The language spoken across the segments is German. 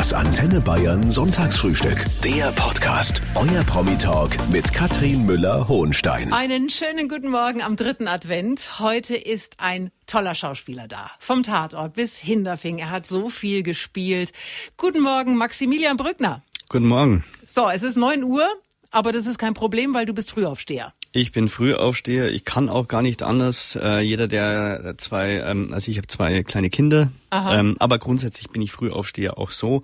Das Antenne Bayern Sonntagsfrühstück. Der Podcast. Euer Promi-Talk mit Katrin Müller-Hohenstein. Einen schönen guten Morgen am dritten Advent. Heute ist ein toller Schauspieler da. Vom Tatort bis Hinterfing. Er hat so viel gespielt. Guten Morgen, Maximilian Brückner. Guten Morgen. So, es ist neun Uhr, aber das ist kein Problem, weil du bist Frühaufsteher. Ich bin Frühaufsteher. Ich kann auch gar nicht anders. Äh, jeder, der zwei, ähm, also ich habe zwei kleine Kinder, ähm, aber grundsätzlich bin ich Frühaufsteher auch so.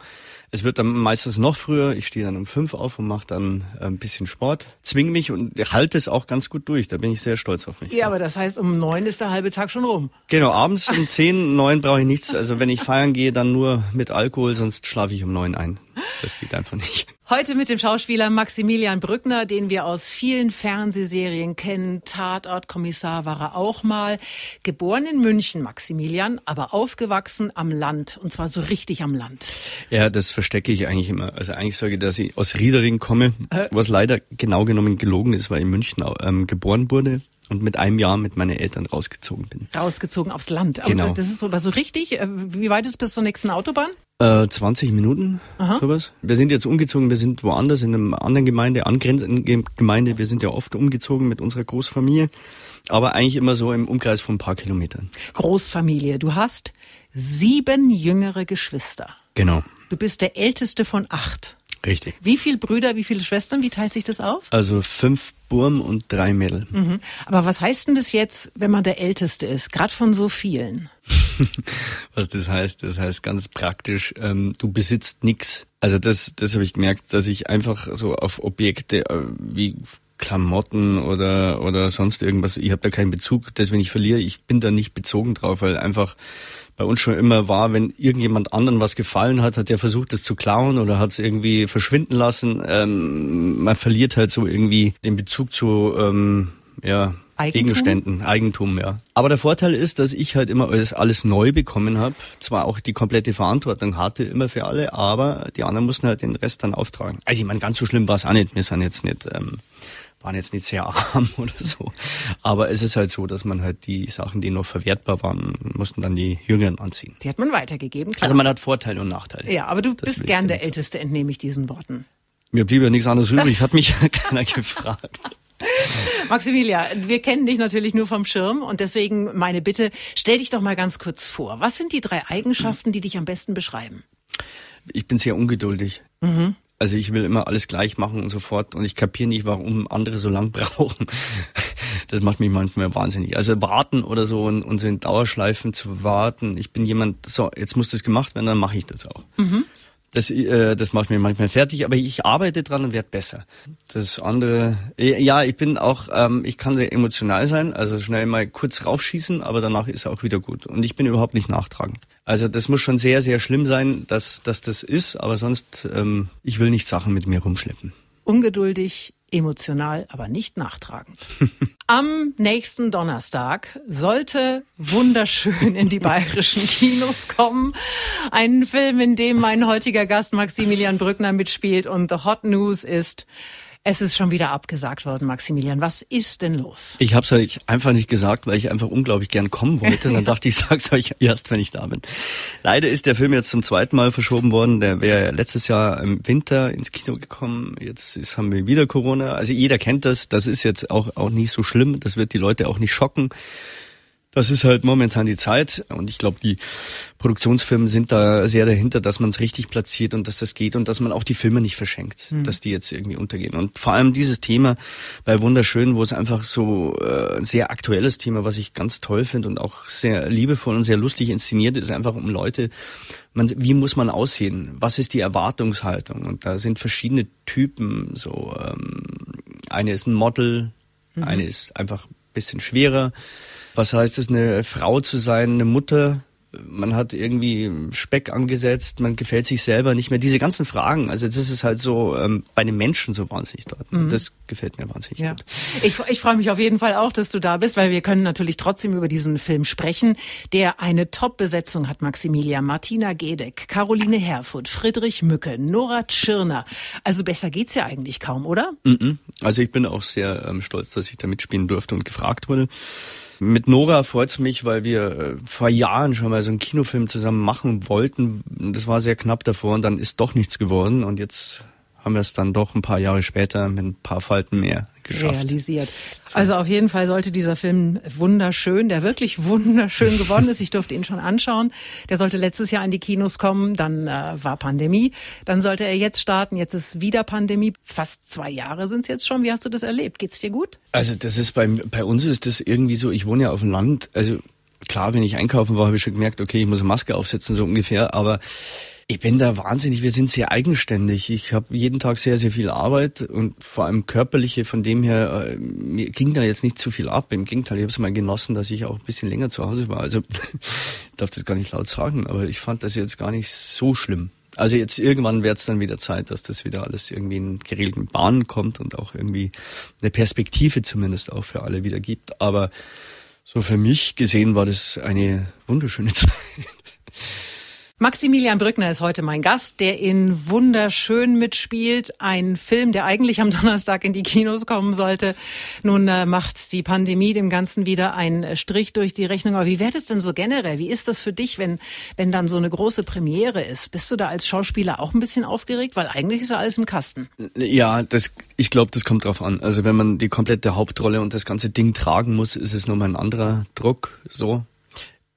Es wird dann meistens noch früher. Ich stehe dann um fünf auf und mache dann äh, ein bisschen Sport, zwing mich und halte es auch ganz gut durch. Da bin ich sehr stolz auf mich. Ja, aber das heißt, um neun ist der halbe Tag schon rum. Genau, abends um zehn, neun brauche ich nichts. Also wenn ich feiern gehe, dann nur mit Alkohol, sonst schlafe ich um neun ein. Das geht einfach nicht. Heute mit dem Schauspieler Maximilian Brückner, den wir aus vielen Fernsehserien kennen. Tatortkommissar war er auch mal. Geboren in München, Maximilian, aber aufgewachsen am Land. Und zwar so richtig am Land. Ja, das verstecke ich eigentlich immer. Also eigentlich sage ich, dass ich aus Riedering komme, was leider genau genommen gelogen ist, weil ich in München ähm, geboren wurde und mit einem Jahr mit meinen Eltern rausgezogen bin. Rausgezogen aufs Land. Aber Genau. Das ist so, aber so richtig. äh, Wie weit ist es bis zur nächsten Autobahn? Äh, 20 Minuten, sowas. Wir sind jetzt umgezogen, wir sind woanders in einer anderen Gemeinde, angrenzenden Ge- Gemeinde. Wir sind ja oft umgezogen mit unserer Großfamilie, aber eigentlich immer so im Umkreis von ein paar Kilometern. Großfamilie. Du hast sieben jüngere Geschwister. Genau, Du bist der älteste von acht. Richtig. Wie viele Brüder, wie viele Schwestern? Wie teilt sich das auf? Also fünf Burm und drei Mädel. Mhm. Aber was heißt denn das jetzt, wenn man der Älteste ist? Gerade von so vielen. Was das heißt, das heißt ganz praktisch, ähm, du besitzt nix. Also das, das habe ich gemerkt, dass ich einfach so auf Objekte äh, wie Klamotten oder oder sonst irgendwas, ich habe da keinen Bezug, das wenn ich verliere, ich bin da nicht bezogen drauf, weil einfach bei uns schon immer war, wenn irgendjemand anderen was gefallen hat, hat der versucht, das zu klauen oder hat es irgendwie verschwinden lassen. Ähm, man verliert halt so irgendwie den Bezug zu ähm, ja, Eigentum? Gegenständen, Eigentum, ja. Aber der Vorteil ist, dass ich halt immer alles, alles neu bekommen habe. Zwar auch die komplette Verantwortung hatte immer für alle, aber die anderen mussten halt den Rest dann auftragen. Also ich meine, ganz so schlimm war es auch nicht. Wir sind jetzt nicht, ähm, waren jetzt nicht sehr arm oder so. Aber es ist halt so, dass man halt die Sachen, die noch verwertbar waren, mussten dann die Jüngeren anziehen. Die hat man weitergegeben. Klar. Also man hat Vorteile und Nachteile. ja, aber du Das bist gern der Älteste, entnehme ich diesen Worten. Mir blieb ja nichts anderes übrig, hat mich ja keiner gefragt. Maximilian, wir kennen dich natürlich nur vom Schirm und deswegen meine Bitte, stell dich doch mal ganz kurz vor. Was sind die drei Eigenschaften, die dich am besten beschreiben? Ich bin sehr ungeduldig. Also ich will immer alles gleich machen und so fort und ich kapiere nicht, warum andere so lang brauchen. Das macht mich manchmal wahnsinnig. Also warten oder so und, und so in Dauerschleifen zu warten. Ich bin jemand, so, jetzt muss das gemacht werden, dann mache ich das auch. Das, äh, das macht mich manchmal fertig, aber ich arbeite dran und werde besser. Das andere, äh, ja, ich bin auch, ähm, ich kann sehr emotional sein, also schnell mal kurz raufschießen, aber danach ist auch wieder gut. Und ich bin überhaupt nicht nachtragend. Also das muss schon sehr, sehr schlimm sein, dass, dass das ist, aber sonst, ähm, ich will nicht Sachen mit mir rumschleppen. Ungeduldig, emotional, aber nicht nachtragend. Am nächsten Donnerstag sollte wunderschön in die bayerischen Kinos kommen. Ein Film, in dem mein heutiger Gast Maximilian Brückner mitspielt und The Hot News ist, es ist schon wieder abgesagt worden, Maximilian. Was ist denn los? Ich habe es euch einfach nicht gesagt, weil ich einfach unglaublich gern kommen wollte. Und dann dachte ich, ich sag's euch erst, wenn ich da bin. Leider ist der Film jetzt zum zweiten Mal verschoben worden. Der wäre letztes Jahr im Winter ins Kino gekommen. Jetzt ist, haben wir wieder Corona. Also jeder kennt das. Das ist jetzt auch, auch nicht so schlimm. Das wird die Leute auch nicht schocken. Das ist halt momentan die Zeit und ich glaube, die Produktionsfirmen sind da sehr dahinter, dass man es richtig platziert und dass das geht und dass man auch die Filme nicht verschenkt, dass die jetzt irgendwie untergehen. Und vor allem dieses Thema bei Wunderschön, wo es einfach so äh, ein sehr aktuelles Thema, was ich ganz toll finde und auch sehr liebevoll und sehr lustig inszeniert ist, einfach um Leute, man, wie muss man aussehen? Was ist die Erwartungshaltung? Und da sind verschiedene Typen. So ähm, eine ist ein Model, eine ist einfach ein bisschen schwerer. Was heißt es, eine Frau zu sein, eine Mutter? Man hat irgendwie Speck angesetzt, man gefällt sich selber nicht mehr. Diese ganzen Fragen, also das ist halt so ähm, bei den Menschen so wahnsinnig dort. Und Das gefällt mir wahnsinnig Ja. gut. Ich, ich freue mich auf jeden Fall auch, dass du da bist, weil wir können natürlich trotzdem über diesen Film sprechen, der eine Top-Besetzung hat, Maximilian, Martina Gedeck, Caroline Herfurth, Friedrich Mücke, Nora Tschirner. Also besser geht's ja eigentlich kaum, oder? Mhm. Also ich bin auch sehr ähm, stolz, dass ich da mitspielen durfte und gefragt wurde. Mit Nora freut's mich, weil wir äh, vor Jahren schon mal so einen Kinofilm zusammen machen wollten. Das war sehr knapp davor und dann ist doch nichts geworden und jetzt haben wir es dann doch ein paar Jahre später mit ein paar Falten mehr geschafft. realisiert. Also auf jeden Fall sollte dieser Film wunderschön, der wirklich wunderschön geworden ist. Ich durfte ihn schon anschauen. Der sollte letztes Jahr in die Kinos kommen, dann äh, war Pandemie. Dann sollte er jetzt starten. Jetzt ist wieder Pandemie. Fast zwei Jahre sind es jetzt schon. Wie hast du das erlebt? Geht's dir gut? Also das ist bei, bei uns ist das irgendwie so, ich wohne ja auf dem Land, also klar, wenn ich einkaufen war, habe ich schon gemerkt, okay, ich muss eine Maske aufsetzen, so ungefähr, aber ich bin da wahnsinnig, wir sind sehr eigenständig. Ich habe jeden Tag sehr, sehr viel Arbeit und vor allem körperliche, von dem her, äh, mir ging da jetzt nicht zu viel ab. Im Gegenteil, ich habe es mal genossen, dass ich auch ein bisschen länger zu Hause war. Also ich darf das gar nicht laut sagen, aber ich fand das jetzt gar nicht so schlimm. Also jetzt irgendwann wird es dann wieder Zeit, dass das wieder alles irgendwie in geregelten Bahnen kommt und auch irgendwie eine Perspektive zumindest auch für alle wieder gibt. Aber so für mich gesehen war das eine wunderschöne Zeit. Maximilian Brückner ist heute mein Gast, der in Wunderschön mitspielt. Ein Film, der eigentlich am Donnerstag in die Kinos kommen sollte. Nun äh, macht die Pandemie dem Ganzen wieder einen Strich durch die Rechnung. Aber wie wäre das denn so generell? Wie ist das für dich, wenn, wenn dann so eine große Premiere ist? Bist du da als Schauspieler auch ein bisschen aufgeregt? Weil eigentlich ist ja alles im Kasten. Ja, das, ich glaube, das kommt drauf an. Also wenn man die komplette Hauptrolle und das ganze Ding tragen muss, ist es nochmal ein anderer Druck. So,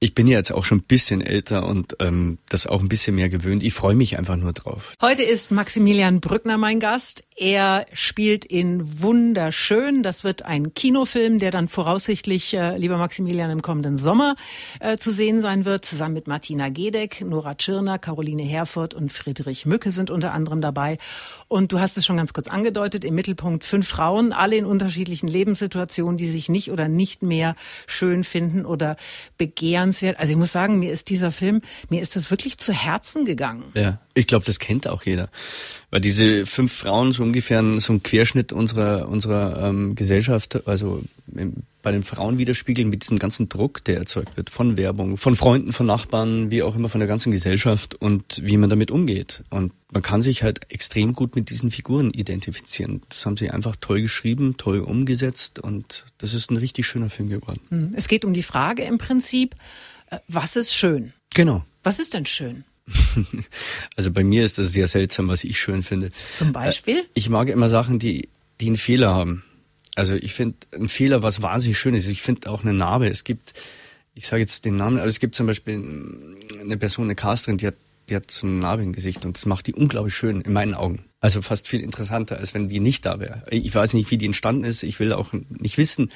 ich bin ja jetzt auch schon ein bisschen älter und ähm, das auch ein bisschen mehr gewöhnt. Ich freue mich einfach nur drauf. Heute ist Maximilian Brückner mein Gast. Er spielt in Wunderschön. Das wird ein Kinofilm, der dann voraussichtlich, äh, lieber Maximilian, im kommenden Sommer äh, zu sehen sein wird. Zusammen mit Martina Gedeck, Nora Tschirner, Caroline Herfurth und Friedrich Mücke sind unter anderem dabei. Und du hast es schon ganz kurz angedeutet, im Mittelpunkt fünf Frauen, alle in unterschiedlichen Lebenssituationen, die sich nicht oder nicht mehr schön finden oder begehren sehenswert. Also ich muss sagen, mir ist dieser Film, mir ist das wirklich zu Herzen gegangen. Ja, ich glaube, das kennt auch jeder. Weil diese fünf Frauen so ungefähr so ein Querschnitt unserer, unserer ähm, Gesellschaft, also bei den Frauen widerspiegeln mit diesem ganzen Druck, der erzeugt wird von Werbung, von Freunden, von Nachbarn, wie auch immer von der ganzen Gesellschaft und wie man damit umgeht. Und man kann sich halt extrem gut mit diesen Figuren identifizieren. Das haben sie einfach toll geschrieben, toll umgesetzt und das ist ein richtig schöner Film geworden. Hm. Es geht um die Frage im Prinzip, äh, was ist schön? Genau. Was ist denn schön? Also bei mir ist das sehr seltsam, was ich schön finde. Zum Beispiel? Äh, ich mag immer Sachen, die, die einen Fehler haben. Also ich finde ein Fehler was wahnsinnig schön ist. Ich finde auch eine Narbe. Es gibt, ich sage jetzt den Namen, also es gibt zum Beispiel eine Person, eine Casterin, die hat, die hat so eine Narbe und das macht die unglaublich schön in meinen Augen. Also fast viel interessanter, als wenn die nicht da wäre. Ich weiß nicht, wie die entstanden ist. Ich will auch nicht wissen.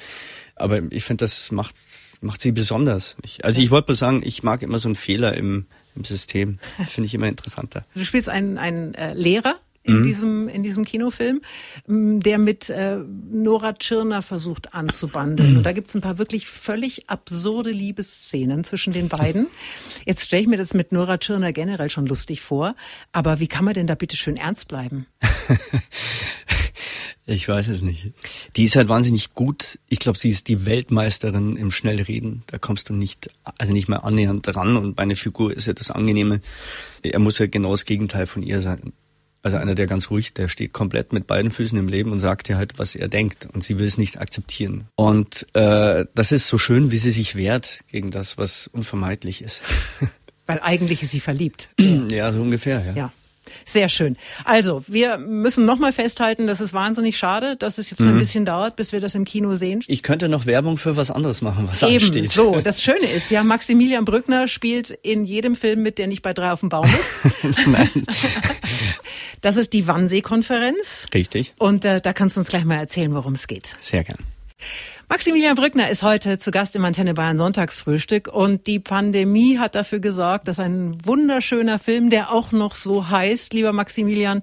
Aber ich finde, das macht, macht sie besonders. Also ich wollte mal sagen, ich mag immer so einen Fehler im, im System. Finde ich immer interessanter. Du spielst einen, einen äh, Lehrer in mhm. diesem in diesem Kinofilm, der mit äh, Nora Tschirner versucht anzubandeln. Und da gibt's ein paar wirklich völlig absurde Liebesszenen zwischen den beiden. Jetzt stelle ich mir das mit Nora Tschirner generell schon lustig vor, aber wie kann man denn da bitte schön ernst bleiben? Ich weiß es nicht. Die ist halt wahnsinnig gut. Ich glaube, sie ist die Weltmeisterin im Schnellreden. Da kommst du nicht, also nicht mehr annähernd dran. Und bei einer Figur ist ja das Angenehme. Er muss ja genau das Gegenteil von ihr sein. Also einer, der ganz ruhig, der steht komplett mit beiden Füßen im Leben und sagt ihr halt, was er denkt. Und sie will es nicht akzeptieren. Und äh, das ist so schön, wie sie sich wehrt gegen das, was unvermeidlich ist. Weil eigentlich ist sie verliebt. ja, so ungefähr, ja. Ja. Sehr schön. Also, wir müssen nochmal festhalten, das ist wahnsinnig schade, dass es jetzt mhm. ein bisschen dauert, bis wir das im Kino sehen. Ich könnte noch Werbung für was anderes machen, was Eben, ansteht. so. Das Schöne ist ja, Maximilian Brückner spielt in jedem Film mit, der nicht bei drei auf dem Baum ist. Nein. Das ist die Wannsee-Konferenz. Richtig. Und äh, da kannst du uns gleich mal erzählen, worum es geht. Sehr gern. Maximilian Brückner ist heute zu Gast im Antenne Bayern Sonntagsfrühstück und die Pandemie hat dafür gesorgt, dass ein wunderschöner Film, der auch noch so heißt, lieber Maximilian,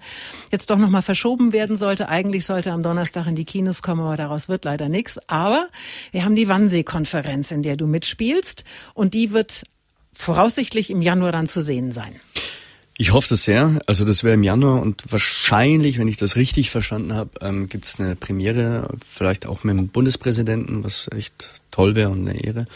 jetzt doch nochmal verschoben werden sollte. Eigentlich sollte am Donnerstag in die Kinos kommen, aber daraus wird leider nichts. Aber wir haben die Wannsee-Konferenz, in der du mitspielst und die wird voraussichtlich im Januar dann zu sehen sein. Ich hoffe das sehr. Also das wäre im Januar und wahrscheinlich, wenn ich das richtig verstanden habe, ähm, gibt es eine Premiere, vielleicht auch mit dem Bundespräsidenten, was echt toll wäre und eine Ehre.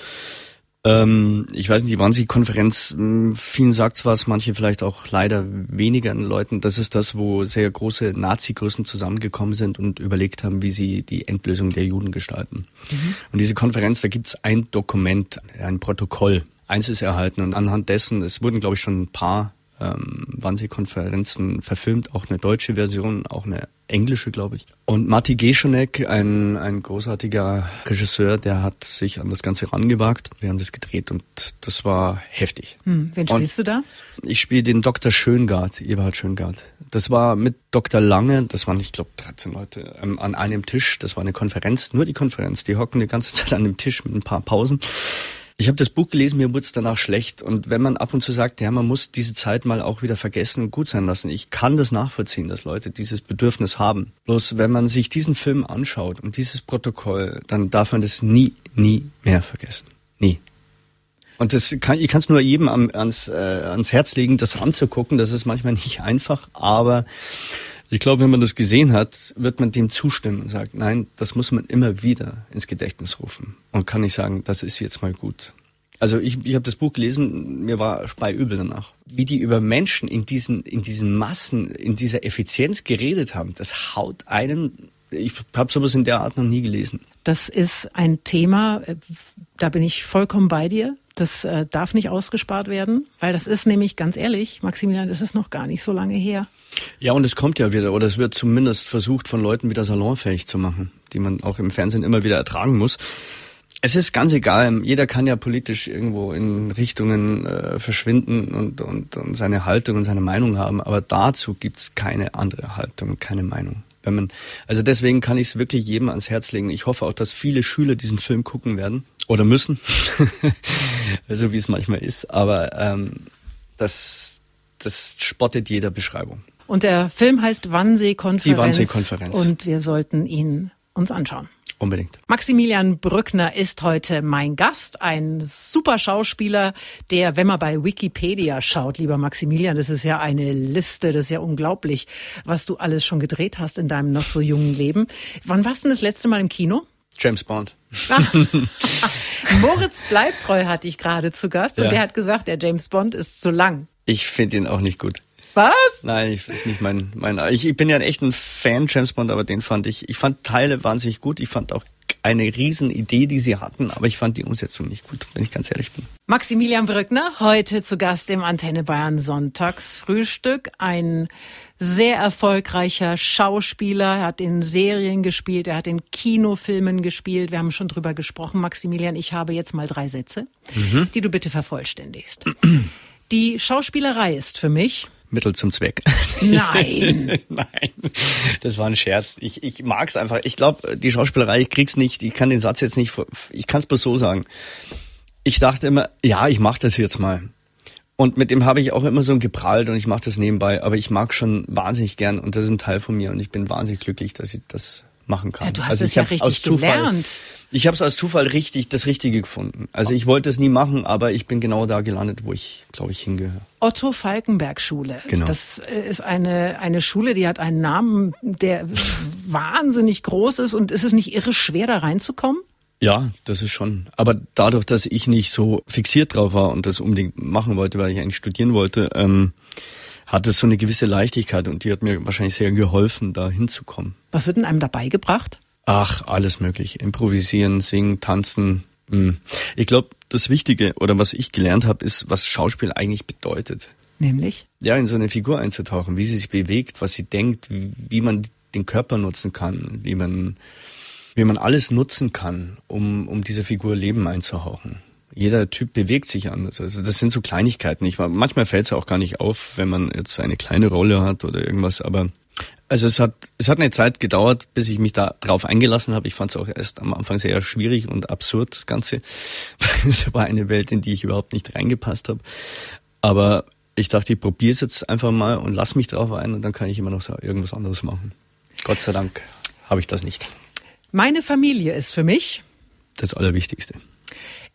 Ähm, ich weiß nicht, die Wannsee-Konferenz, hm, vielen sagt was, manche vielleicht auch leider weniger Leuten. Das ist das, wo sehr große Nazi-Größen zusammengekommen sind und überlegt haben, wie sie die Endlösung der Juden gestalten. Mhm. Und diese Konferenz, da gibt's ein Dokument, ein Protokoll. Eins ist erhalten und anhand dessen, es wurden, glaube ich, schon ein paar ähm, Wannsee-Konferenzen verfilmt, auch eine deutsche Version, auch eine englische, glaube ich. Und Matti Geschonek, ein, ein großartiger Regisseur, der hat sich an das Ganze rangewagt. Wir haben das gedreht und das war heftig. Hm, wen spielst und du da? Ich spiele den Dr. Schöngard, Eberhard Schöngard. Das war mit Dr. Lange, das waren, ich glaube, 13 Leute ähm, an einem Tisch. Das war eine Konferenz, nur die Konferenz. Die hocken die ganze Zeit an dem Tisch mit ein paar Pausen. Ich habe das Buch gelesen, mir wurde es danach schlecht. Und wenn man ab und zu sagt, ja, man muss diese Zeit mal auch wieder vergessen und gut sein lassen, ich kann das nachvollziehen, dass Leute dieses Bedürfnis haben. Bloß wenn man sich diesen Film anschaut und dieses Protokoll, dann darf man das nie, nie mehr vergessen. Nie. Und das kann, ich kann es nur jedem ans, äh, ans Herz legen, das anzugucken. Das ist manchmal nicht einfach, aber ich glaube, wenn man das gesehen hat, wird man dem zustimmen und sagt, nein, das muss man immer wieder ins Gedächtnis rufen und kann nicht sagen, das ist jetzt mal gut. Also ich, ich habe das Buch gelesen, mir war speiübel danach. Wie die über Menschen in diesen, in diesen Massen, in dieser Effizienz geredet haben, das haut einen ich habe sowas in der Art noch nie gelesen. Das ist ein Thema, äh, da bin ich vollkommen bei dir. Das äh, darf nicht ausgespart werden, weil das ist nämlich ganz ehrlich, Maximilian, das ist noch gar nicht so lange her. Ja, und es kommt ja wieder, oder es wird zumindest versucht, von Leuten wieder salonfähig zu machen, die man auch im Fernsehen immer wieder ertragen muss. Es ist ganz egal, jeder kann ja politisch irgendwo in Richtungen äh, verschwinden und, und, und seine Haltung und seine Meinung haben, aber dazu gibt's keine andere Haltung, keine Meinung. Wenn man, also deswegen kann ich es wirklich jedem ans Herz legen. Ich hoffe auch, dass viele Schüler diesen Film gucken werden oder müssen, so wie es manchmal ist. Aber ähm, das, das spottet jeder Beschreibung. Und der Film heißt Wannsee-Konferenz. Die Wannsee-Konferenz. Und wir sollten ihn uns anschauen. Unbedingt. Maximilian Brückner ist heute mein Gast, ein super Schauspieler, der, wenn man bei Wikipedia schaut, lieber Maximilian, das ist ja eine Liste, das ist ja unglaublich, was du alles schon gedreht hast in deinem noch so jungen Leben. Wann warst du denn das letzte Mal im Kino? James Bond. Moritz Bleibtreu hatte ich gerade zu Gast ja. und der hat gesagt, der James Bond ist zu lang. Ich finde ihn auch nicht gut. Was? Nein, ich, ist nicht mein, mein, ich, ich bin ja ein echter Fan James Bond, aber den fand ich, ich fand Teile wahnsinnig gut. Ich fand auch eine riesen Idee, die sie hatten, aber ich fand die Umsetzung nicht gut, wenn ich ganz ehrlich bin. Maximilian Brückner, heute zu Gast im Antenne Bayern Sonntagsfrühstück. Ein sehr erfolgreicher Schauspieler, er hat in Serien gespielt, er hat in Kinofilmen gespielt. Wir haben schon drüber gesprochen, Maximilian. Ich habe jetzt mal drei Sätze, mhm. die du bitte vervollständigst. Die Schauspielerei ist für mich Mittel zum Zweck. Nein. Nein, das war ein Scherz. Ich, ich mag's einfach. Ich glaube, die Schauspielerei, ich krieg's nicht, ich kann den Satz jetzt nicht, ich kann's bloß so sagen. Ich dachte immer, ja, ich mach das jetzt mal. Und mit dem habe ich auch immer so geprallt und ich mache das nebenbei, aber ich mag schon wahnsinnig gern und das ist ein Teil von mir und ich bin wahnsinnig glücklich, dass ich das machen kann. Ja, du hast also es ja richtig Zufall, gelernt. Ich habe es aus Zufall richtig das Richtige gefunden. Also ich wollte es nie machen, aber ich bin genau da gelandet, wo ich, glaube ich, hingehöre. Otto Falkenberg Schule. Genau. Das ist eine eine Schule, die hat einen Namen, der wahnsinnig groß ist und ist es nicht irre schwer da reinzukommen? Ja, das ist schon. Aber dadurch, dass ich nicht so fixiert drauf war und das unbedingt machen wollte, weil ich eigentlich studieren wollte, ähm, hat es so eine gewisse Leichtigkeit und die hat mir wahrscheinlich sehr geholfen, da hinzukommen. Was wird denn einem dabei gebracht? Ach, alles möglich. Improvisieren, singen, tanzen. Hm. Ich glaube, das Wichtige oder was ich gelernt habe, ist, was Schauspiel eigentlich bedeutet. Nämlich? Ja, in so eine Figur einzutauchen, wie sie sich bewegt, was sie denkt, wie, wie man den Körper nutzen kann, wie man, wie man alles nutzen kann, um, um dieser Figur Leben einzuhauchen. Jeder Typ bewegt sich anders. Also das sind so Kleinigkeiten. Ich, manchmal fällt es auch gar nicht auf, wenn man jetzt eine kleine Rolle hat oder irgendwas, aber also es hat, es hat eine Zeit gedauert, bis ich mich da drauf eingelassen habe. Ich fand es auch erst am Anfang sehr schwierig und absurd, das Ganze. es war eine Welt, in die ich überhaupt nicht reingepasst habe. Aber ich dachte, ich probiere es jetzt einfach mal und lass mich drauf ein und dann kann ich immer noch so irgendwas anderes machen. Gott sei Dank habe ich das nicht. Meine Familie ist für mich das Allerwichtigste.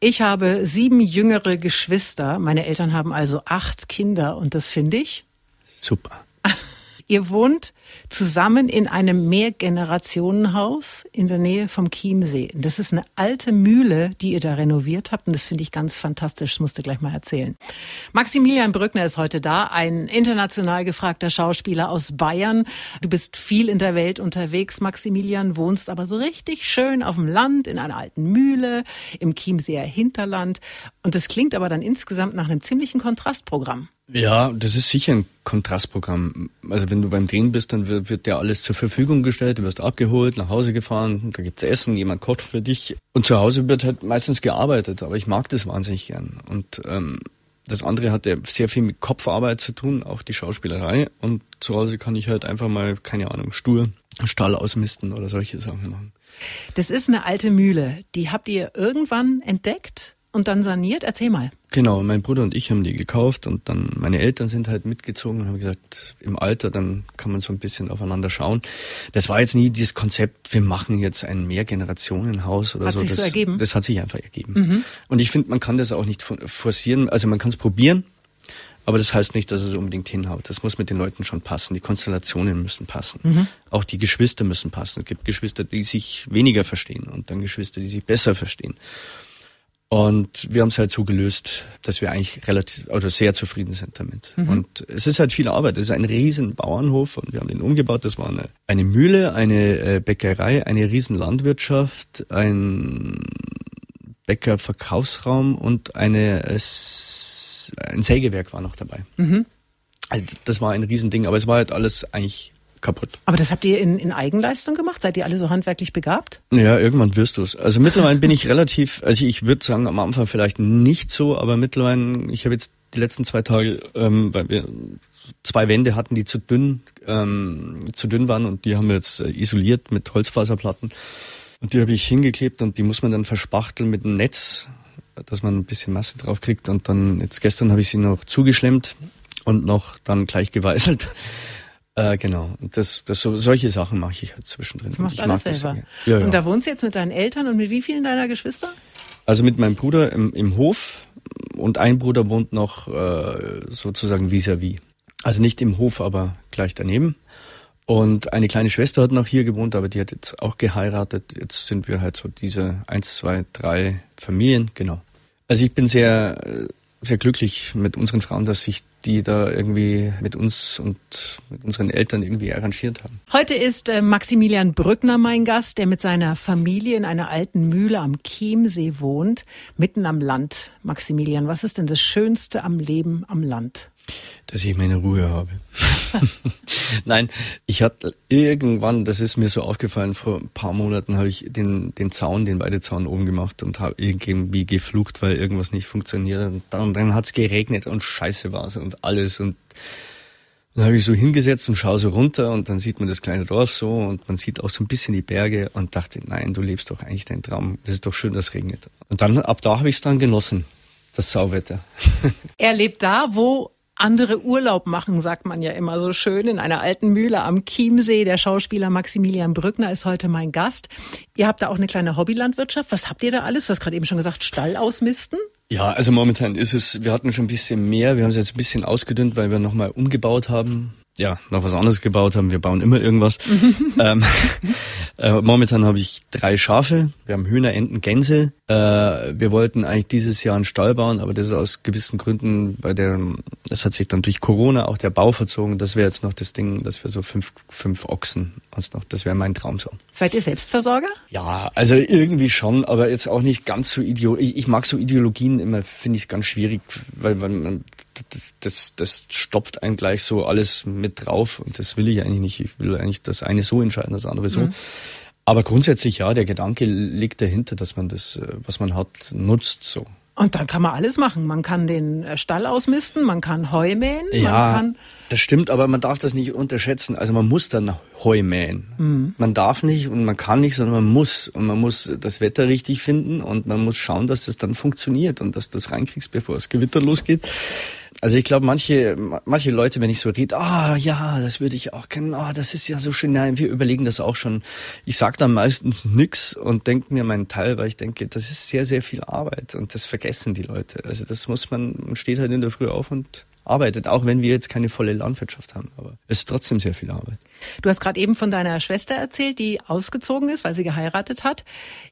Ich habe sieben jüngere Geschwister. Meine Eltern haben also acht Kinder und das finde ich super. Ihr wohnt zusammen in einem Mehrgenerationenhaus in der Nähe vom Chiemsee. Das ist eine alte Mühle, die ihr da renoviert habt und das finde ich ganz fantastisch. Das musst du gleich mal erzählen. Maximilian Brückner ist heute da, ein international gefragter Schauspieler aus Bayern. Du bist viel in der Welt unterwegs, Maximilian, wohnst aber so richtig schön auf dem Land in einer alten Mühle im Chiemseer Hinterland und das klingt aber dann insgesamt nach einem ziemlichen Kontrastprogramm. Ja, das ist sicher ein Kontrastprogramm. Also wenn du beim Drehen bist, dann wird, wird dir alles zur Verfügung gestellt, du wirst abgeholt, nach Hause gefahren, da gibt's Essen, jemand kocht für dich. Und zu Hause wird halt meistens gearbeitet, aber ich mag das wahnsinnig gern. Und ähm, das andere hat ja sehr viel mit Kopfarbeit zu tun, auch die Schauspielerei. Und zu Hause kann ich halt einfach mal, keine Ahnung, stur Stall ausmisten oder solche Sachen machen. Das ist eine alte Mühle. Die habt ihr irgendwann entdeckt? Und dann saniert? Erzähl mal. Genau, mein Bruder und ich haben die gekauft und dann meine Eltern sind halt mitgezogen und haben gesagt, im Alter, dann kann man so ein bisschen aufeinander schauen. Das war jetzt nie dieses Konzept, wir machen jetzt ein Mehrgenerationenhaus oder hat so. Sich das, so ergeben? das hat sich einfach ergeben. Mhm. Und ich finde, man kann das auch nicht forcieren, also man kann es probieren, aber das heißt nicht, dass es unbedingt hinhaut. Das muss mit den Leuten schon passen. Die Konstellationen müssen passen. Mhm. Auch die Geschwister müssen passen. Es gibt Geschwister, die sich weniger verstehen und dann Geschwister, die sich besser verstehen. Und wir haben es halt so gelöst, dass wir eigentlich relativ oder sehr zufrieden sind damit. Mhm. Und es ist halt viel Arbeit. Es ist ein riesen Bauernhof und wir haben den umgebaut. Das war eine, eine Mühle, eine äh, Bäckerei, eine riesen Landwirtschaft, ein Bäckerverkaufsraum und eine äh, ein Sägewerk war noch dabei. Mhm. Also das war ein Riesending, aber es war halt alles eigentlich kaputt. Aber das habt ihr in, in Eigenleistung gemacht? Seid ihr alle so handwerklich begabt? Ja, irgendwann wirst du es. Also mittlerweile bin ich relativ, also ich würde sagen, am Anfang vielleicht nicht so, aber mittlerweile, ich habe jetzt die letzten zwei Tage, ähm, weil wir zwei Wände hatten, die zu dünn, ähm, zu dünn waren und die haben wir jetzt äh, isoliert mit Holzfaserplatten. Und die habe ich hingeklebt und die muss man dann verspachteln mit einem Netz, dass man ein bisschen Masse drauf kriegt. Und dann, jetzt gestern habe ich sie noch zugeschlemmt und noch dann gleich geweißelt. Äh, genau. Das, das so, solche Sachen mache ich halt zwischendrin. Das machst ich alles selber. Ja, ja. Und da wohnst du jetzt mit deinen Eltern und mit wie vielen deiner Geschwister? Also mit meinem Bruder im, im Hof und ein Bruder wohnt noch äh, sozusagen vis-à-vis. -vis. Also nicht im Hof, aber gleich daneben. Und eine kleine Schwester hat noch hier gewohnt, aber die hat jetzt auch geheiratet. Jetzt sind wir halt so diese eins, zwei, drei Familien, genau. Also ich bin sehr, äh, sehr glücklich mit unseren Frauen, dass sich die da irgendwie mit uns und mit unseren Eltern irgendwie arrangiert haben. Heute ist äh, Maximilian Brückner mein Gast, der mit seiner Familie in einer alten Mühle am Chiemsee wohnt, mitten am Land. Maximilian, was ist denn das Schönste am Leben am Land? Dass ich meine Ruhe habe. Nein, ich hatte irgendwann, das ist mir so aufgefallen, vor ein paar Monaten habe ich den, den Zaun, den Weidezaun oben gemacht und habe irgendwie geflucht, weil irgendwas nicht funktioniert. Und dann, dann hat es geregnet und scheiße war es und alles. Und dann habe ich so hingesetzt und schaue so runter und dann sieht man das kleine Dorf so und man sieht auch so ein bisschen die Berge und dachte, nein, du lebst doch eigentlich deinen Traum. Das ist doch schön, dass es regnet. Und dann, ab da habe ich es dann genossen, das Sauwetter. er lebt da, wo andere Urlaub machen, sagt man ja immer so schön, in einer alten Mühle am Chiemsee. Der Schauspieler Maximilian Brückner ist heute mein Gast. Ihr habt da auch eine kleine Hobbylandwirtschaft. Was habt ihr da alles? Du hast gerade eben schon gesagt, Stall ausmisten. Ja, also momentan ist es, wir hatten schon ein bisschen mehr. Wir haben es jetzt ein bisschen ausgedünnt, weil wir nochmal umgebaut haben ja, noch was anderes gebaut haben. Wir bauen immer irgendwas. ähm, äh, momentan habe ich drei Schafe. Wir haben Hühner, Enten, Gänse. Äh, wir wollten eigentlich dieses Jahr einen Stall bauen, aber das ist aus gewissen Gründen, bei der, das hat sich dann durch Corona auch der Bau verzogen. Das wäre jetzt noch das Ding, dass wir so fünf, fünf Ochsen was noch. Das wäre mein Traum so. Seid ihr Selbstversorger? Ja, also irgendwie schon, aber jetzt auch nicht ganz so ideo. Ich, ich mag so Ideologien immer, finde ich ganz schwierig, weil, weil man das, das, das stopft einen gleich so alles mit drauf und das will ich eigentlich nicht. Ich will eigentlich das eine so entscheiden, das andere so. Mhm. Aber grundsätzlich ja, der Gedanke liegt dahinter, dass man das, äh, was man hat, nutzt so. Und dann kann man alles machen. Man kann den äh, Stall ausmisten, man kann Heu mähen, ja, das stimmt, aber man darf das nicht unterschätzen. Also man muss dann Heu mähen. Mhm. Man darf nicht und man kann nicht, sondern man muss. Und man muss das Wetter richtig finden und man muss schauen, dass das dann funktioniert und dass du das reinkriegst, bevor das Gewitter losgeht. Also ich glaube, manche, manche Leute, wenn ich so rede, ah ja, das würde ich auch kennen, ah, das ist ja so schön. Nein, wir überlegen das auch schon. Ich sage dann meistens nix und denke mir meinen Teil, weil ich denke, das ist sehr, sehr viel Arbeit und das vergessen die Leute. Also das muss man, man steht halt in der Früh auf und arbeitet, auch wenn wir jetzt keine volle Landwirtschaft haben. Aber es ist trotzdem sehr viel Arbeit. Du hast gerade eben von deiner Schwester erzählt, die ausgezogen ist, weil sie geheiratet hat.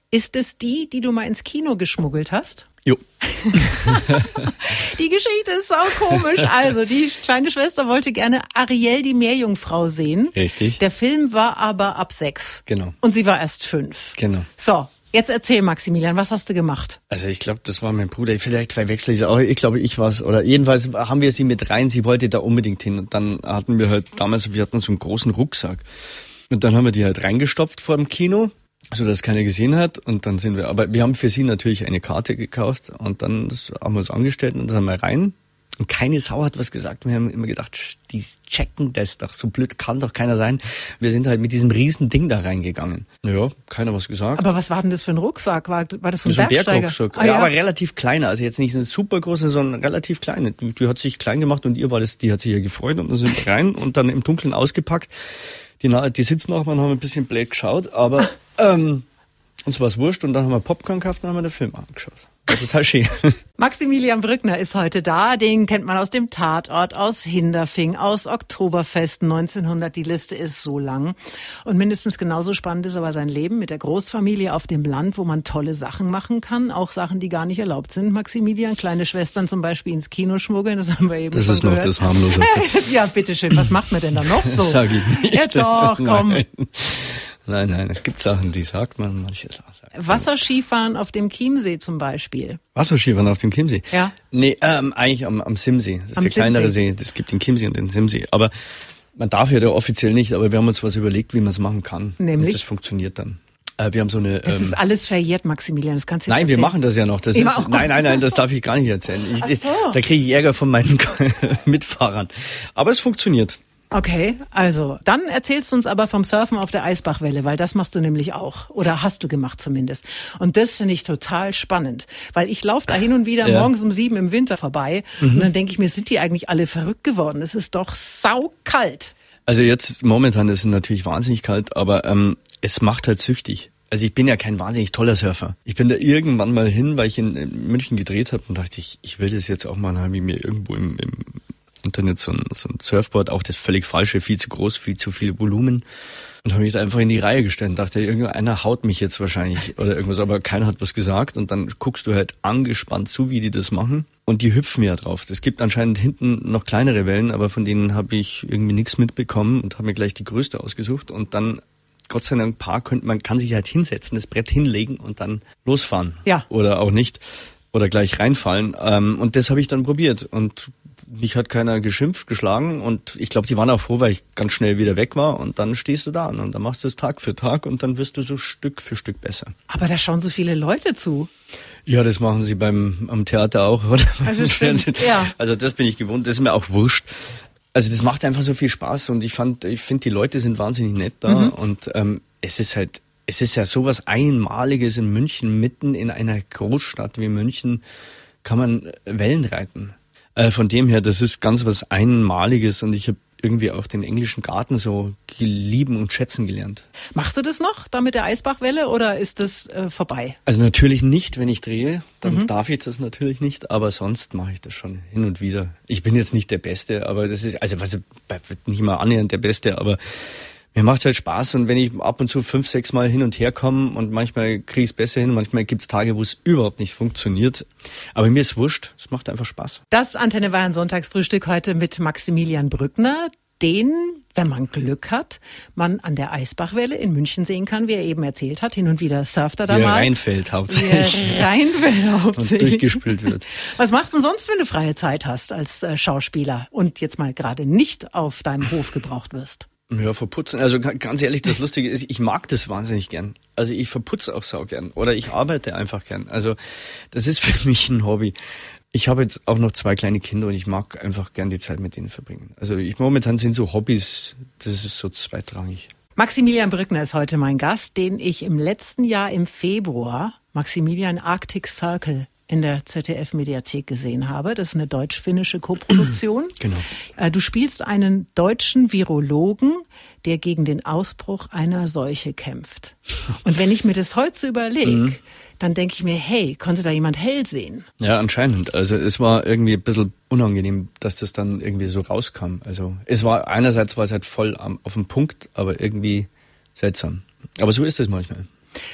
Ist es die, die du mal ins Kino geschmuggelt hast? Jo. die Geschichte ist sau komisch. Also, die kleine Schwester wollte gerne Ariel die Meerjungfrau sehen. Richtig. Der Film war aber ab sechs. Genau. Und sie war erst fünf. Genau. So. Jetzt erzähl, Maximilian, was hast du gemacht? Also ich glaube, das war mein Bruder. Vielleicht verwechsel ich es auch. Ich glaube, ich war's. Oder jedenfalls haben wir sie mit rein. Sie wollte da unbedingt hin. Und dann hatten wir halt damals, wir hatten so einen großen Rucksack. Und dann haben wir die halt reingestopft vor dem Kino so dass keiner gesehen hat und dann sind wir, aber wir haben für sie natürlich eine Karte gekauft und dann haben wir uns angestellt und dann sind wir rein und keine Sau hat was gesagt. Wir haben immer gedacht, die checken das doch, so blöd kann doch keiner sein. Wir sind halt mit diesem riesen Ding da reingegangen. Ja, keiner was gesagt. Aber was war denn das für ein Rucksack? War, war das so ein, so ein? Bergrucksack. Ah, ja, aber relativ kleiner. Also jetzt nicht ein super großer, sondern relativ kleine. Die, die, hat sich klein gemacht und ihr war das, die hat sich ja gefreut und dann sind wir rein und dann im Dunkeln ausgepackt. Die, die Sitznachbarn haben ein bisschen blöd geschaut, aber ähm, uns war es wurscht und dann haben wir Popcorn gekauft und haben wir den Film angeschaut. Total schön. Maximilian Brückner ist heute da. Den kennt man aus dem Tatort, aus Hinderfing, aus Oktoberfest 1900. Die Liste ist so lang. Und mindestens genauso spannend ist aber sein Leben mit der Großfamilie auf dem Land, wo man tolle Sachen machen kann. Auch Sachen, die gar nicht erlaubt sind. Maximilian, kleine Schwestern zum Beispiel ins Kino schmuggeln. Das haben wir eben Das schon ist noch gehört. das harmloseste. ja, bitteschön. Was macht man denn da noch so? Das sag ich nicht. Ja doch, komm. Nein. Nein, nein, es gibt Sachen, die sagt man, manche Sachen sagt man. Wasserskifahren auf dem Chiemsee zum Beispiel. Wasserskifahren auf dem Chiemsee? Ja. Nee, ähm, eigentlich am, am Simsee. Das ist Am der kleinere Simsee. See. Es gibt den Chiemsee und den Simsee. Aber man darf ja da offiziell nicht, aber wir haben uns was überlegt, wie man es machen kann. Nämlich? Und das funktioniert dann. Äh, wir haben so eine... Das ähm, ist alles verjährt, Maximilian. Das kannst du Nein, wir erzählen. machen das ja noch. Das Immer ist, auch- nein, nein, nein, das darf ich gar nicht erzählen. Ich, so. Da kriege ich Ärger von meinen Mitfahrern. Aber es funktioniert. Okay, also dann erzählst du uns aber vom Surfen auf der Eisbachwelle, weil das machst du nämlich auch oder hast du gemacht zumindest. Und das finde ich total spannend, weil ich laufe da hin und wieder Ja. Mhm. morgens um sieben im Winter vorbei und dann denke ich mir, sind die eigentlich alle verrückt geworden? Es ist doch saukalt. Also jetzt momentan ist es natürlich wahnsinnig kalt, aber ähm, es macht halt süchtig. Also ich bin ja kein wahnsinnig toller Surfer. Ich bin da irgendwann mal hin, weil ich in, in München gedreht habe und dachte ich, ich will das jetzt auch mal, dann habe ich mir irgendwo im, im Internet so ein, so ein Surfboard, auch das völlig falsche, viel zu groß, viel zu viel Volumen. Und habe mich da einfach in die Reihe gestellt und dachte, irgendeiner haut mich jetzt wahrscheinlich oder irgendwas, aber keiner hat was gesagt. Und dann guckst du halt angespannt zu, wie die das machen. Und die hüpfen ja drauf. Es gibt anscheinend hinten noch kleinere Wellen, aber von denen habe ich irgendwie nichts mitbekommen und habe mir gleich die größte ausgesucht. Und dann, Gott sei Dank, ein paar könnte, man kann sich halt hinsetzen, das Brett hinlegen und dann losfahren. Ja. Oder auch nicht. Oder gleich reinfallen. Ähm, und das habe ich dann probiert. Und mich hat keiner geschimpft, geschlagen und ich glaube, die waren auch froh, weil ich ganz schnell wieder weg war und dann stehst du da und dann machst du es Tag für Tag und dann wirst du so Stück für Stück besser. Aber da schauen so viele Leute zu. Ja, das machen sie beim am Theater auch oder Also im stimmt, Fernsehen. ja. Also das bin ich gewohnt, das ist mir auch wurscht. Also das macht einfach so viel Spaß und ich fand, ich finde die Leute sind wahnsinnig nett da Mhm. und ähm, es ist halt, es ist ja sowas Einmaliges in München, mitten in einer Großstadt wie München kann man Wellen reiten. Äh, von dem her, das ist ganz was Einmaliges und ich habe irgendwie auch den englischen Garten so lieben und schätzen gelernt. Machst du das noch da mit der Eisbachwelle oder ist das äh, vorbei? Also natürlich nicht, wenn ich drehe, dann darf ich das natürlich nicht, aber sonst mache ich das schon hin und wieder. Ich bin jetzt nicht der Beste, aber das ist, also was nicht mal annähernd der Beste, aber mir macht halt Spaß und wenn ich ab und zu fünf, sechs Mal hin und her komme und manchmal kriege ich es besser hin, manchmal gibt es Tage, wo es überhaupt nicht funktioniert. Aber mir ist wurscht, es macht einfach Spaß. Das Antenne Bayern Sonntagsfrühstück heute mit Maximilian Brückner, den, wenn man Glück hat, man an der Eisbachwelle in München sehen kann, wie er eben erzählt hat. Hin und wieder surft er da Wie mal. reinfällt Wie er hauptsächlich. reinfällt Und hauptsächlich. durchgespült wird. Was machst du denn sonst, wenn du freie Zeit hast als äh, Schauspieler und jetzt mal gerade nicht auf deinem Hof gebraucht wirst? Ja, verputzen. Also ga- ganz ehrlich, das Lustige ist, ich mag das wahnsinnig gern. Also ich verputze auch sau gern. Oder ich arbeite einfach gern. Also das ist für mich ein Hobby. Ich habe jetzt auch noch zwei kleine Kinder und ich mag einfach gern die Zeit mit denen verbringen. Also ich momentan sind so Hobbys, das ist so zweitrangig. Maximilian Brückner ist heute mein Gast, den ich im letzten Jahr im Februar Maximilian Arctic Circle in der ZDF-Mediathek gesehen habe. Das ist eine deutsch-finnische Koproduktion. Genau. Äh, du spielst einen deutschen Virologen, der gegen den Ausbruch einer Seuche kämpft. Und wenn ich mir das heute so überlege, mhm. dann denke ich mir, hey, konnte da jemand hell sehen? Ja, anscheinend. Also es war irgendwie ein bisschen unangenehm, dass das dann irgendwie so rauskam. Also es war einerseits war es halt voll auf dem Punkt, aber irgendwie seltsam. Aber so ist es manchmal.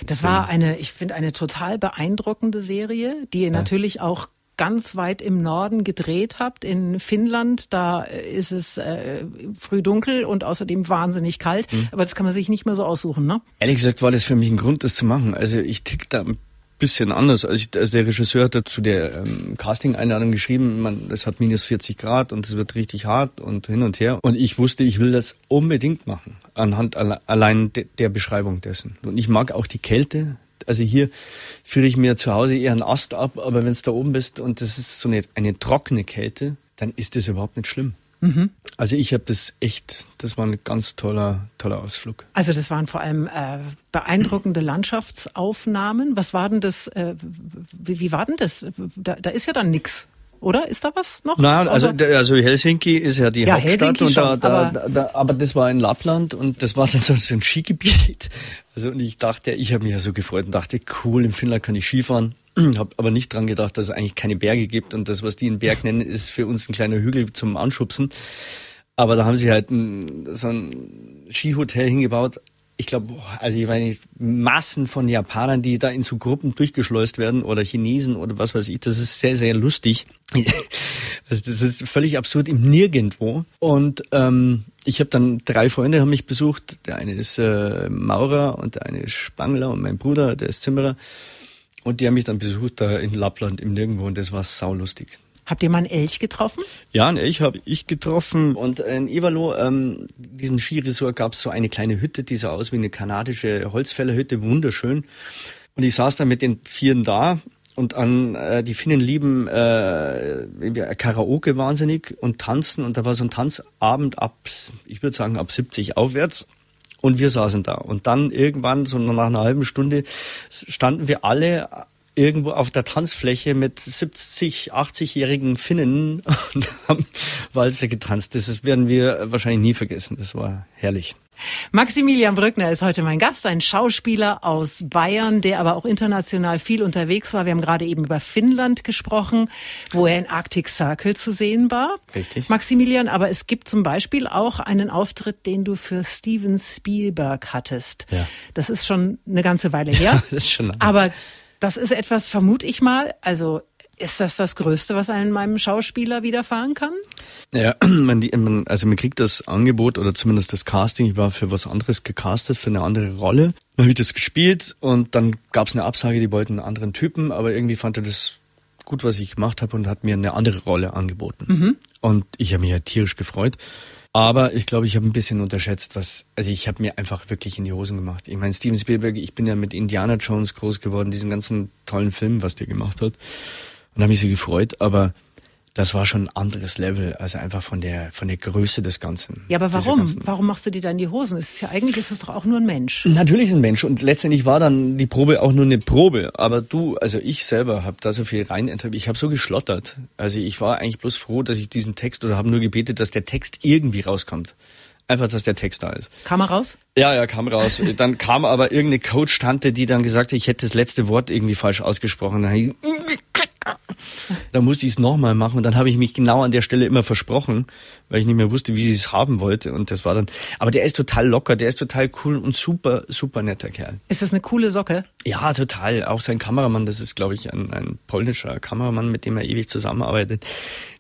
Das war eine, ich finde, eine total beeindruckende Serie, die ihr ja. natürlich auch ganz weit im Norden gedreht habt, in Finnland. Da ist es äh, früh dunkel und außerdem wahnsinnig kalt. Mhm. Aber das kann man sich nicht mehr so aussuchen, ne? Ehrlich gesagt war das für mich ein Grund, das zu machen. Also ich tick da ein bisschen anders. Also, ich, also der Regisseur hat zu der ähm, Casting-Einladung geschrieben, man, es hat minus 40 Grad und es wird richtig hart und hin und her. Und ich wusste, ich will das unbedingt machen, anhand allein de der Beschreibung dessen. Und ich mag auch die Kälte, also hier führe ich mir zu Hause eher einen Ast ab, aber wenn es da oben bist und das ist so eine, eine trockene Kälte, dann ist das überhaupt nicht schlimm. Mhm. Also ich habe das echt, das war ein ganz toller, toller Ausflug. Also das waren vor allem äh, beeindruckende Landschaftsaufnahmen. Was war denn das, äh, wie, wie war denn das? Da, da ist ja dann nichts oder? Ist da was noch? Nein, also, also Helsinki ist ja die ja, Hauptstadt und da, da, aber, da, aber das war in Lappland und das war dann so, ein Skigebiet. Also und ich dachte, ich habe mich ja so gefreut und dachte, cool, in Finnland kann ich Skifahren. habe aber nicht dran gedacht, dass es eigentlich keine Berge gibt und das, was die einen Berg nennen, ist für uns ein kleiner Hügel zum Anschubsen. Aber da haben sie halt ein, so ein Skihotel hingebaut, ich glaube, also ich meine, Massen von Japanern, die da in so Gruppen durchgeschleust werden oder Chinesen oder was weiß ich, das ist sehr, sehr lustig. also das ist völlig absurd im Nirgendwo. Und ähm, ich habe dann drei Freunde haben mich besucht. Der eine ist äh, Maurer und der eine ist Spangler und mein Bruder, der ist Zimmerer. Und die haben mich dann besucht da in Lappland im Nirgendwo und das war saulustig. Habt ihr mal einen Elch getroffen? Ja, einen Elch habe ich getroffen. Und in Ivalo, ähm, diesem Skiresort, gab es so eine kleine Hütte, die sah aus wie eine kanadische Holzfällerhütte, wunderschön. Und ich saß da mit den Vieren da und an äh, die Finnen lieben äh, Karaoke wahnsinnig und tanzen und da war so ein Tanzabend ab, ich würde sagen ab 70 aufwärts und wir saßen da und dann irgendwann so nach einer halben Stunde standen wir alle irgendwo auf der Tanzfläche mit 70, 80-jährigen Finnen und haben Walzer getanzt. Das werden wir wahrscheinlich nie vergessen. Das war herrlich. Maximilian Brückner ist heute mein Gast, ein Schauspieler aus Bayern, der aber auch international viel unterwegs war. Wir haben gerade eben über Finnland gesprochen, wo er in Arctic Circle zu sehen war. Richtig. Maximilian, aber es gibt zum Beispiel auch einen Auftritt, den du für Steven Spielberg hattest. Ja. Das ist schon eine ganze Weile her. Ja, das ist schon lange. Aber das ist etwas, vermute ich mal, also ist das das Größte, was einem meinem Schauspieler widerfahren kann? Ja, man, man, also man kriegt das Angebot oder zumindest das Casting. Ich war für was anderes gecastet, für eine andere Rolle. Dann habe ich das gespielt und dann gab es eine Absage, die wollten einen anderen Typen, aber irgendwie fand er das gut, was ich gemacht habe und hat mir eine andere Rolle angeboten. Mhm. Und ich habe mich ja tierisch gefreut. Aber ich glaube, ich habe ein bisschen unterschätzt, was, also ich habe mir einfach wirklich in die Hosen gemacht. Ich meine, Steven Spielberg, ich bin ja mit Indiana Jones groß geworden, diesen ganzen tollen Film, was der gemacht hat. Und habe mich so gefreut, aber das war schon ein anderes Level, also einfach von der von der Größe des Ganzen. Ja, aber warum? Warum machst du dir dann die Hosen? Es ist ja eigentlich ist es doch auch nur ein Mensch. Natürlich ein Mensch und letztendlich war dann die Probe auch nur eine Probe. Aber du, also ich selber habe da so viel rein, ich habe so geschlottert. Also ich war eigentlich bloß froh, dass ich diesen Text oder habe nur gebetet, dass der Text irgendwie rauskommt. Einfach, dass der Text da ist. Kam er raus? Ja, ja, kam raus. dann kam aber irgendeine Coach-Tante, die dann gesagt hat, ich hätte das letzte Wort irgendwie falsch ausgesprochen. Dann da musste ich es nochmal machen und dann habe ich mich genau an der Stelle immer versprochen, weil ich nicht mehr wusste, wie sie es haben wollte und das war dann, aber der ist total locker, der ist total cool und super, super netter Kerl. Ist das eine coole Socke? Ja, total. Auch sein Kameramann, das ist glaube ich ein, ein polnischer Kameramann, mit dem er ewig zusammenarbeitet.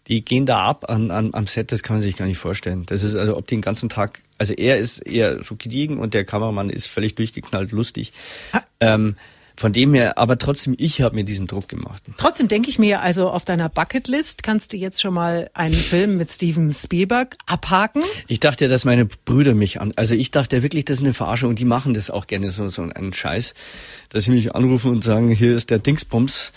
Die gehen da ab an, an, am Set, das kann man sich gar nicht vorstellen. Das ist also, ob die den ganzen Tag, also er ist eher so gediegen und der Kameramann ist völlig durchgeknallt lustig. Ah. Ähm, von dem her, aber trotzdem, ich habe mir diesen Druck gemacht. Trotzdem denke ich mir, also auf deiner Bucketlist kannst du jetzt schon mal einen Film mit Steven Spielberg abhaken. Ich dachte, dass meine Brüder mich an, also ich dachte wirklich, das ist eine Verarschung und die machen das auch gerne so, so einen Scheiß, dass sie mich anrufen und sagen, hier ist der Dingsbums,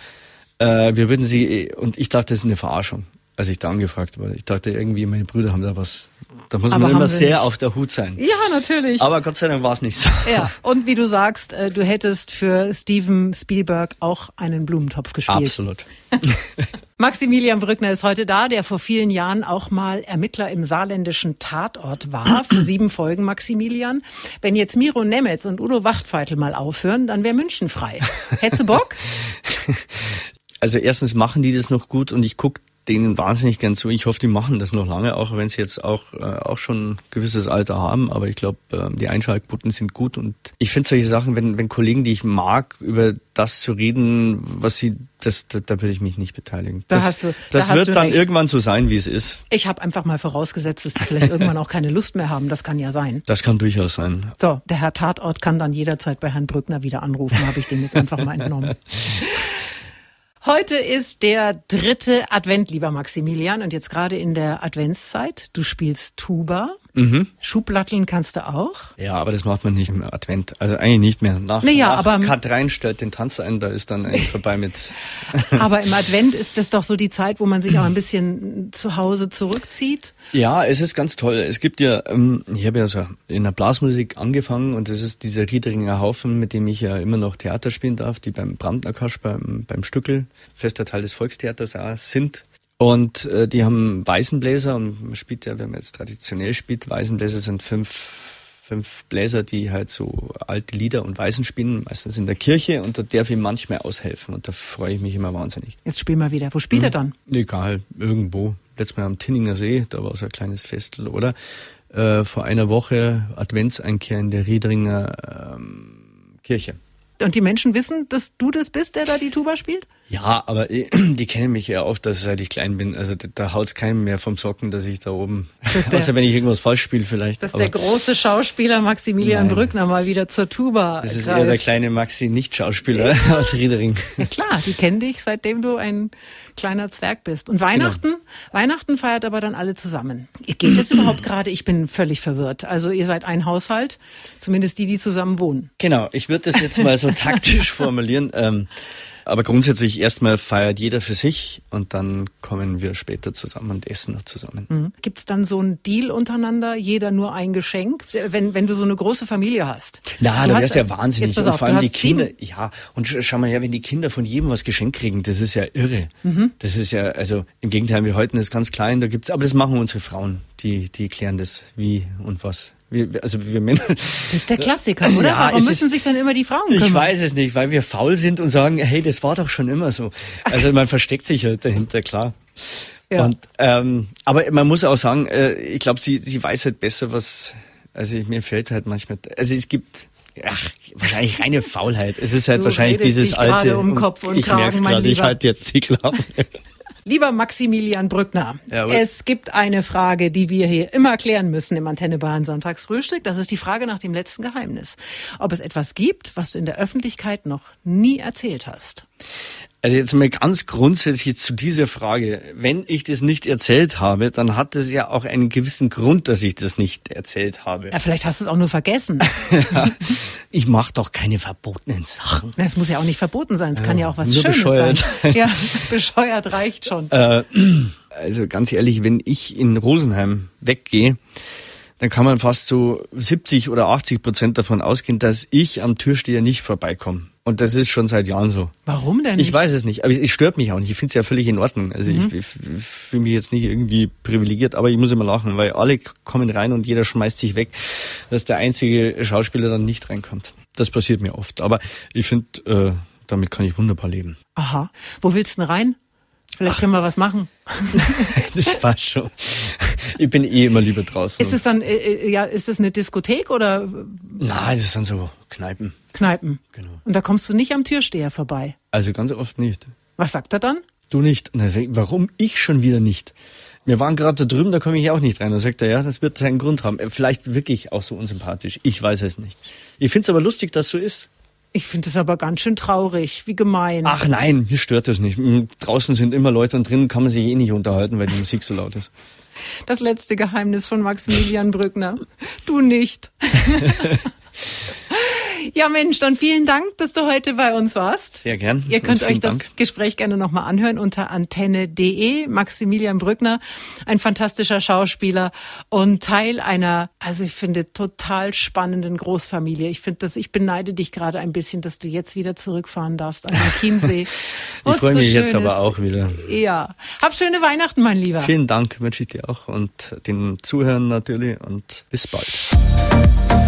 äh, wir würden sie, und ich dachte, das ist eine Verarschung, als ich da angefragt wurde. Ich dachte irgendwie, meine Brüder haben da was Da muss man immer sehr nicht. auf der Hut sein. Ja, natürlich. Aber Gott sei Dank war es nicht so. ja, und wie du sagst, äh, du hättest für Steven Spielberg auch einen Blumentopf gespielt. Absolut. Maximilian Brückner ist heute da, der vor vielen Jahren auch mal Ermittler im saarländischen Tatort war. Für sieben Folgen, Maximilian. Wenn jetzt Miro Nemetz und Udo Wachtfeitel mal aufhören, dann wäre München frei. Hättest du Bock? Also erstens machen die das noch gut und ich guck denen wahnsinnig gern zu. Ich hoffe, die machen das noch lange, auch wenn sie jetzt auch, äh, auch schon ein gewisses Alter haben. Aber ich glaube, äh, die Einschaltquoten sind gut. Und ich finde solche Sachen, wenn, wenn Kollegen, die ich mag, über das zu reden, was sie, das, da, da würde ich mich nicht beteiligen. Da das hast du- da das hast wird du dann recht. irgendwann so sein, wie es ist. Ich habe einfach mal vorausgesetzt, dass die vielleicht irgendwann auch keine Lust mehr haben. Das kann ja sein. Das kann durchaus sein. So, der Herr Tatort kann dann jederzeit bei Herrn Brückner wieder anrufen, habe ich dem jetzt einfach mal entnommen. Heute ist der dritte Advent, lieber Maximilian, und jetzt gerade in der Adventszeit. Du spielst Tuba. Mhm. Schublatteln kannst du auch. Ja, aber das macht man nicht im Advent. Also eigentlich nicht mehr. Nach, Naja, nach aber- Kat rein stellt den Tanz ein, da ist dann eigentlich vorbei mit. Aber im Advent ist das doch so die Zeit, wo man sich auch ein bisschen zu Hause zurückzieht. Ja, es ist ganz toll. Es gibt ja, ähm, ich habe ja so in der Blasmusik angefangen und das ist dieser Riederinger Haufen, mit dem ich ja immer noch Theater spielen darf, die beim Brandner Kasch, beim, beim Stückel, fester Teil des Volkstheaters auch sind. Und äh, die haben Weißenbläser und man spielt ja, wenn man jetzt traditionell spielt, Weißenbläser sind fünf, fünf Bläser, die halt so alte Lieder und Weisen spielen, meistens in der Kirche und da darf ich manchmal aushelfen und da freue ich mich immer wahnsinnig. Jetzt spiel mal wieder. Wo spielt er dann? Egal, irgendwo. Letztes Mal am Tinninger See, da war so ein kleines Festel, oder? Äh, vor einer Woche Adventseinkehr in der Riedringer ähm, Kirche. Und die Menschen wissen, dass du das bist, der da die Tuba spielt? Ja, aber die kennen mich ja auch, dass seit ich klein bin. Also da, da haut's keinem mehr vom Socken, dass ich da oben, der- außer wenn ich irgendwas falsch spiele vielleicht. Dass aber der große Schauspieler Maximilian Nein. Brückner mal wieder zur Tuba das ist greift. eher der kleine Maxi, Nicht-Schauspieler aus Riedering. Ja, klar, die kennen dich, seitdem du ein kleiner Zwerg bist. Und Weihnachten, Weihnachten feiert aber dann alle zusammen. Geht es überhaupt gerade? Ich bin völlig verwirrt. Also ihr seid ein Haushalt, zumindest die, die zusammen wohnen. Genau, ich würde das jetzt mal so taktisch formulieren. Ähm, aber grundsätzlich erstmal feiert jeder für sich und dann kommen wir später zusammen und essen noch zusammen. Gibt es dann so einen Deal untereinander, jeder nur ein Geschenk, wenn, wenn du so eine große Familie hast? Na, Du da hast wär's ja wahnsinnig. Jetzt pass Und auf, vor allem die hast sieben- Kinder, ja, und sch- schau mal her, wenn die Kinder von jedem was geschenkt kriegen, das ist ja irre. Mhm. Das ist ja, also im Gegenteil, wir halten das ganz klein, da gibt's, aber das machen unsere Frauen, die, die klären das, wie und was. Wir, also wir Männer. Das ist der Klassiker, oder? Ja, Warum müssen ist- sich dann immer die Frauen kümmern? Ich weiß es nicht, weil wir faul sind und sagen, hey, das war doch schon immer so. Also man versteckt sich halt dahinter, klar. Ja. Und, ähm, aber man muss auch sagen, äh, ich glaube, sie, sie weiß halt besser, was, also mir fällt halt manchmal, also es gibt, ach, wahrscheinlich reine Faulheit. Es ist halt Du wahrscheinlich dieses alte. um Kopf und ich mein gerade, ich halte jetzt die Klappe. Lieber Maximilian Brückner, Jawohl. es gibt eine Frage, die wir hier immer klären müssen im Antenne Bayern Sonntagsfrühstück. Das ist die Frage nach dem letzten Geheimnis. Ob es etwas gibt, was du in der Öffentlichkeit noch nie erzählt hast. Also jetzt mal ganz grundsätzlich zu dieser Frage. Wenn ich das nicht erzählt habe, dann hat es ja auch einen gewissen Grund, dass ich das nicht erzählt habe. Ja, vielleicht hast du es auch nur vergessen. Ich mache doch keine verbotenen Sachen. Es muss ja auch nicht verboten sein. Es kann ja auch was Schönes bescheuert. sein. Ja, bescheuert reicht schon. Äh, also ganz ehrlich, wenn ich in Rosenheim weggehe, dann kann man fast so 70 oder 80 Prozent davon ausgehen, dass ich am Türsteher nicht vorbeikomme. Und das ist schon seit Jahren so. Warum denn Ich nicht? weiß es nicht, aber es, es stört mich auch nicht. Ich finde es ja völlig in Ordnung. Also ich, ich, ich fühle mich jetzt nicht irgendwie privilegiert, aber ich muss immer lachen, weil alle kommen rein und jeder schmeißt sich weg, dass der einzige Schauspieler dann nicht reinkommt. Das passiert mir oft. Aber ich finde, äh, damit kann ich wunderbar leben. Aha. Wo willst du denn rein? Vielleicht können wir was machen. Das war schon. Ich bin eh immer lieber draußen. Ist es dann, äh, äh, ja, ist es eine Diskothek oder Nein, das sind so Kneipen. Kneipen? Genau. Und da kommst du nicht am Türsteher vorbei. Also ganz oft nicht. Was sagt er dann? Du nicht. Ich, Warum ich schon wieder nicht? Wir waren gerade da drüben, da komme ich auch nicht rein. Da sagt er, ja, das wird seinen Grund haben. Äh, Vielleicht wirklich auch so unsympathisch. Ich weiß es nicht. Ich finde es aber lustig, dass so ist. Ich finde es aber ganz schön traurig. Wie gemein. Ach nein, mir stört das nicht. Mm, Draußen sind immer Leute und drinnen kann man sich eh nicht unterhalten, weil die Musik so laut ist. Das letzte Geheimnis von Maximilian Brückner. Du nicht. Ja, Mensch, dann vielen Dank, dass du heute bei uns warst. Sehr gern. Ihr könnt euch das Dank. Gespräch gerne nochmal anhören unter antenne.de. Maximilian Brückner, ein fantastischer Schauspieler und Teil einer, also ich finde, total spannenden Großfamilie. Ich finde das, ich beneide dich gerade ein bisschen, dass du jetzt wieder zurückfahren darfst an den Chiemsee. ich freue mich so jetzt aber auch wieder. Ja. Hab schöne Weihnachten, mein Lieber. Vielen Dank, wünsche ich dir auch und den Zuhörern natürlich und bis bald.